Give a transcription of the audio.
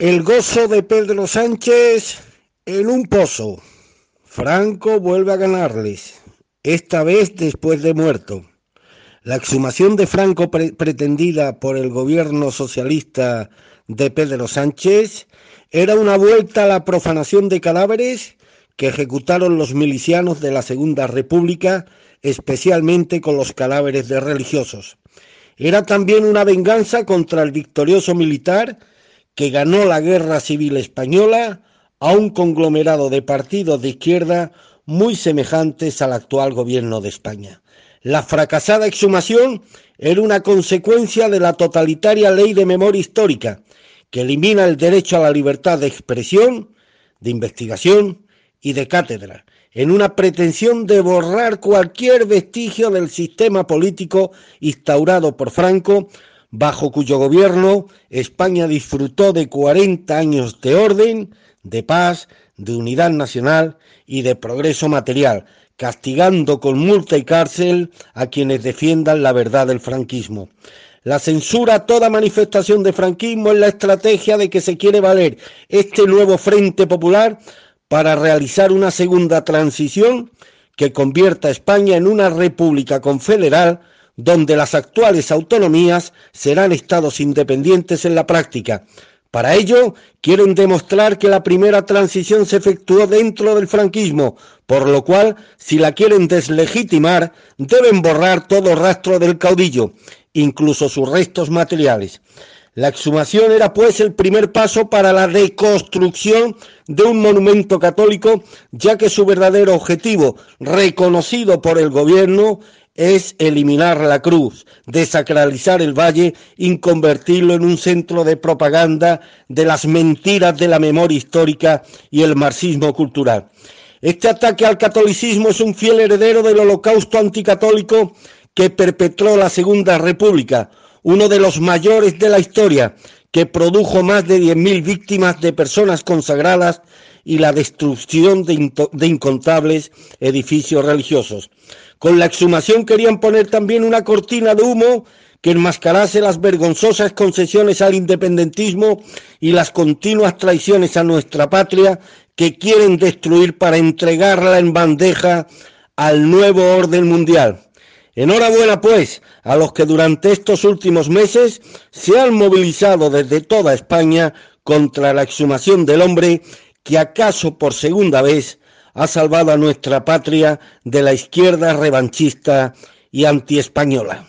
El gozo de Pedro Sánchez en un pozo. Franco vuelve a ganarles, esta vez después de muerto. La exhumación de Franco pretendida por el gobierno socialista de Pedro Sánchez era una vuelta a la profanación de cadáveres que ejecutaron los milicianos de la Segunda República, especialmente con los cadáveres de religiosos. Era también una venganza contra el victorioso militar que ganó la guerra civil española a un conglomerado de partidos de izquierda muy semejantes al actual gobierno de España. La fracasada exhumación era una consecuencia de la totalitaria ley de memoria histórica, que elimina el derecho a la libertad de expresión, de investigación y de cátedra, en una pretensión de borrar cualquier vestigio del sistema político instaurado por Franco bajo cuyo gobierno España disfrutó de 40 años de orden, de paz, de unidad nacional y de progreso material, castigando con multa y cárcel a quienes defiendan la verdad del franquismo. La censura a toda manifestación de franquismo es la estrategia de que se quiere valer este nuevo Frente Popular para realizar una segunda transición que convierta a España en una república confederal donde las actuales autonomías serán estados independientes en la práctica. Para ello, quieren demostrar que la primera transición se efectuó dentro del franquismo, por lo cual, si la quieren deslegitimar, deben borrar todo rastro del caudillo, incluso sus restos materiales. La exhumación era pues el primer paso para la reconstrucción de un monumento católico, ya que su verdadero objetivo, reconocido por el gobierno, es eliminar la cruz, desacralizar el valle y convertirlo en un centro de propaganda de las mentiras de la memoria histórica y el marxismo cultural. Este ataque al catolicismo es un fiel heredero del holocausto anticatólico que perpetró la Segunda República, uno de los mayores de la historia, que produjo más de 10.000 víctimas de personas consagradas y la destrucción de, de incontables edificios religiosos. Con la exhumación querían poner también una cortina de humo que enmascarase las vergonzosas concesiones al independentismo y las continuas traiciones a nuestra patria que quieren destruir para entregarla en bandeja al nuevo orden mundial. Enhorabuena, pues, a los que durante estos últimos meses se han movilizado desde toda España contra la exhumación del hombre que acaso por segunda vez ha salvado a nuestra patria de la izquierda revanchista y antiespañola.